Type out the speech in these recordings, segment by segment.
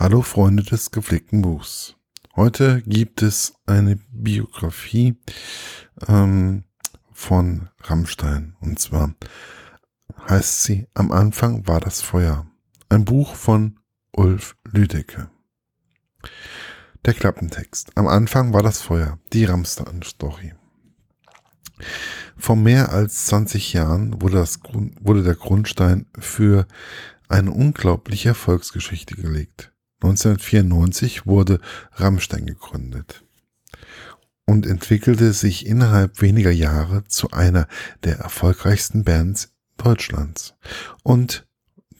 Hallo Freunde des gepflegten Buchs. Heute gibt es eine Biografie ähm, von Rammstein. Und zwar heißt sie Am Anfang war das Feuer. Ein Buch von Ulf Lüdecke. Der Klappentext. Am Anfang war das Feuer. Die Rammstein-Story. Vor mehr als 20 Jahren wurde, das, wurde der Grundstein für eine unglaubliche Erfolgsgeschichte gelegt. 1994 wurde Rammstein gegründet und entwickelte sich innerhalb weniger Jahre zu einer der erfolgreichsten Bands Deutschlands und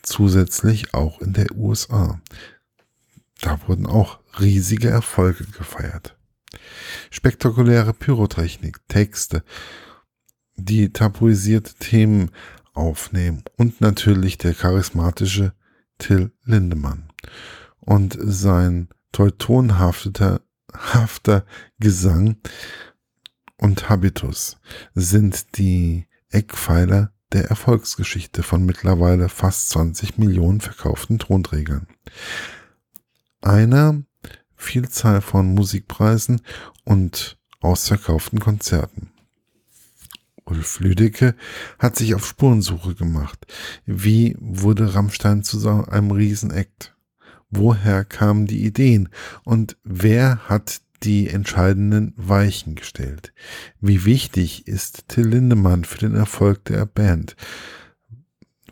zusätzlich auch in der USA. Da wurden auch riesige Erfolge gefeiert. Spektakuläre Pyrotechnik, Texte, die tabuisierte Themen aufnehmen und natürlich der charismatische Till Lindemann und sein teutonhafter hafter Gesang und Habitus sind die Eckpfeiler der Erfolgsgeschichte von mittlerweile fast 20 Millionen verkauften Tonträgern. Einer Vielzahl von Musikpreisen und ausverkauften Konzerten. Ulf Lüdecke hat sich auf Spurensuche gemacht. Wie wurde Rammstein zu einem Riesenakt? Woher kamen die Ideen und wer hat die entscheidenden Weichen gestellt. Wie wichtig ist Till Lindemann für den Erfolg der Band?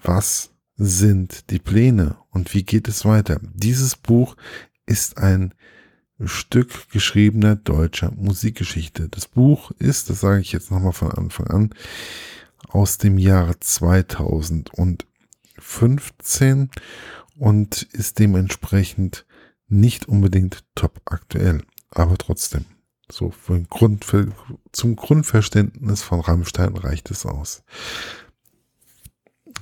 Was sind die Pläne und wie geht es weiter? Dieses Buch ist ein Stück geschriebener deutscher Musikgeschichte. Das Buch ist, das sage ich jetzt nochmal von Anfang an, aus dem Jahre 2015 und ist dementsprechend nicht unbedingt top aktuell, aber trotzdem. So Grund, für, zum Grundverständnis von Rammstein reicht es aus.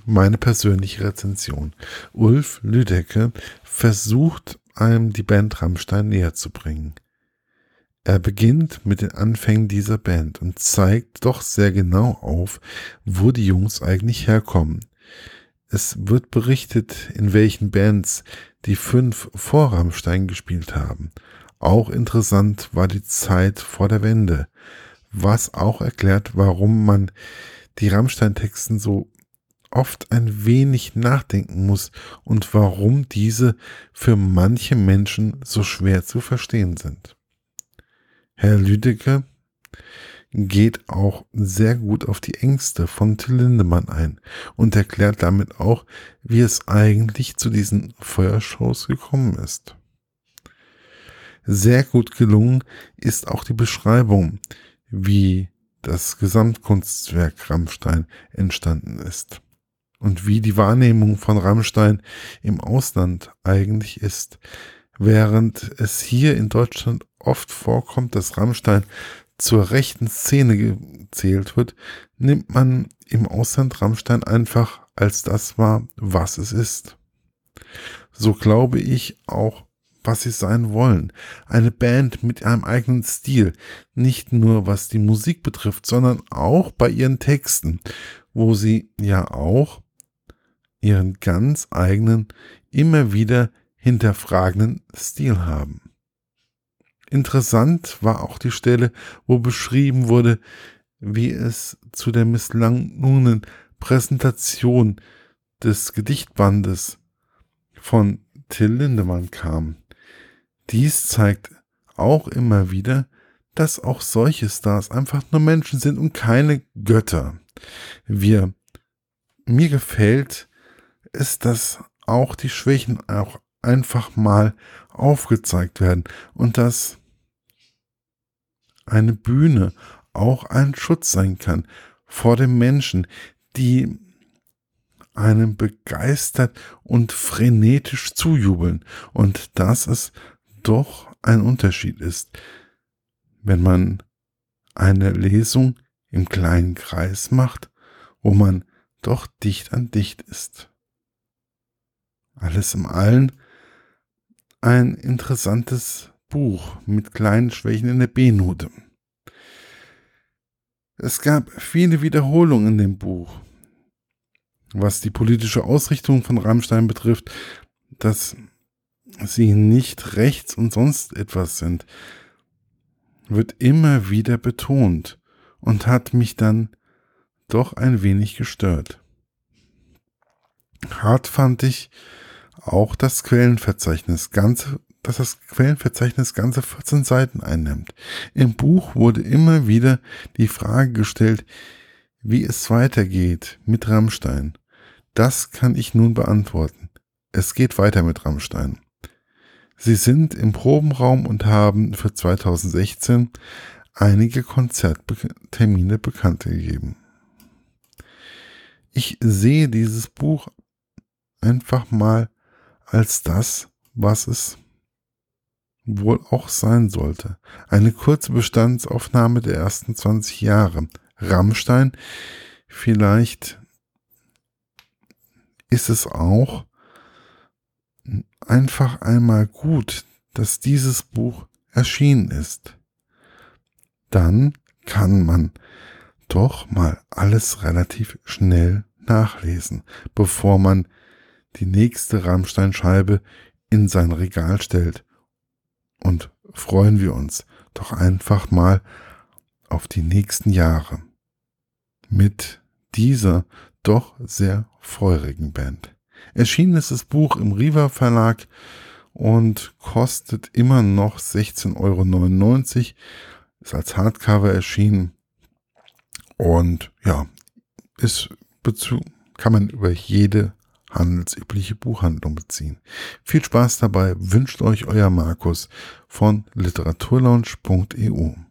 Meine persönliche Rezension. Ulf Lüdecke versucht einem die Band Rammstein näher zu bringen. Er beginnt mit den Anfängen dieser Band und zeigt doch sehr genau auf, wo die Jungs eigentlich herkommen. Es wird berichtet, in welchen Bands die fünf vor Rammstein gespielt haben. Auch interessant war die Zeit vor der Wende, was auch erklärt, warum man die Rammstein-Texten so oft ein wenig nachdenken muss und warum diese für manche Menschen so schwer zu verstehen sind. Herr Lüdecke geht auch sehr gut auf die Ängste von Till Lindemann ein und erklärt damit auch, wie es eigentlich zu diesen Feuershows gekommen ist. Sehr gut gelungen ist auch die Beschreibung, wie das Gesamtkunstwerk Rammstein entstanden ist und wie die Wahrnehmung von Rammstein im Ausland eigentlich ist, während es hier in Deutschland oft vorkommt, dass Rammstein zur rechten Szene gezählt wird, nimmt man im Ausland Rammstein einfach als das wahr, was es ist. So glaube ich auch, was sie sein wollen. Eine Band mit einem eigenen Stil, nicht nur was die Musik betrifft, sondern auch bei ihren Texten, wo sie ja auch ihren ganz eigenen, immer wieder hinterfragenden Stil haben. Interessant war auch die Stelle, wo beschrieben wurde, wie es zu der misslungenen Präsentation des Gedichtbandes von Till Lindemann kam. Dies zeigt auch immer wieder, dass auch solche Stars einfach nur Menschen sind und keine Götter. Wir, mir gefällt es, dass auch die Schwächen auch einfach mal aufgezeigt werden und dass eine Bühne auch ein Schutz sein kann vor dem Menschen, die einem begeistert und frenetisch zujubeln und dass es doch ein Unterschied ist, wenn man eine Lesung im kleinen Kreis macht, wo man doch dicht an dicht ist. Alles im Allen ein interessantes Buch mit kleinen Schwächen in der B-Note. Es gab viele Wiederholungen in dem Buch. Was die politische Ausrichtung von Rammstein betrifft, das sie nicht rechts und sonst etwas sind, wird immer wieder betont und hat mich dann doch ein wenig gestört. Hart fand ich auch das Quellenverzeichnis, ganze, dass das Quellenverzeichnis ganze 14 Seiten einnimmt. Im Buch wurde immer wieder die Frage gestellt, wie es weitergeht mit Rammstein. Das kann ich nun beantworten. Es geht weiter mit Rammstein. Sie sind im Probenraum und haben für 2016 einige Konzerttermine bekannt gegeben. Ich sehe dieses Buch einfach mal als das, was es wohl auch sein sollte. Eine kurze Bestandsaufnahme der ersten 20 Jahre. Rammstein, vielleicht ist es auch einfach einmal gut, dass dieses Buch erschienen ist. Dann kann man doch mal alles relativ schnell nachlesen, bevor man die nächste Rammsteinscheibe in sein Regal stellt. Und freuen wir uns doch einfach mal auf die nächsten Jahre mit dieser doch sehr feurigen Band. Erschienen ist das Buch im Riva Verlag und kostet immer noch 16,99 Euro. Ist als Hardcover erschienen und ja, ist kann man über jede handelsübliche Buchhandlung beziehen. Viel Spaß dabei wünscht euch euer Markus von literaturlaunch.eu.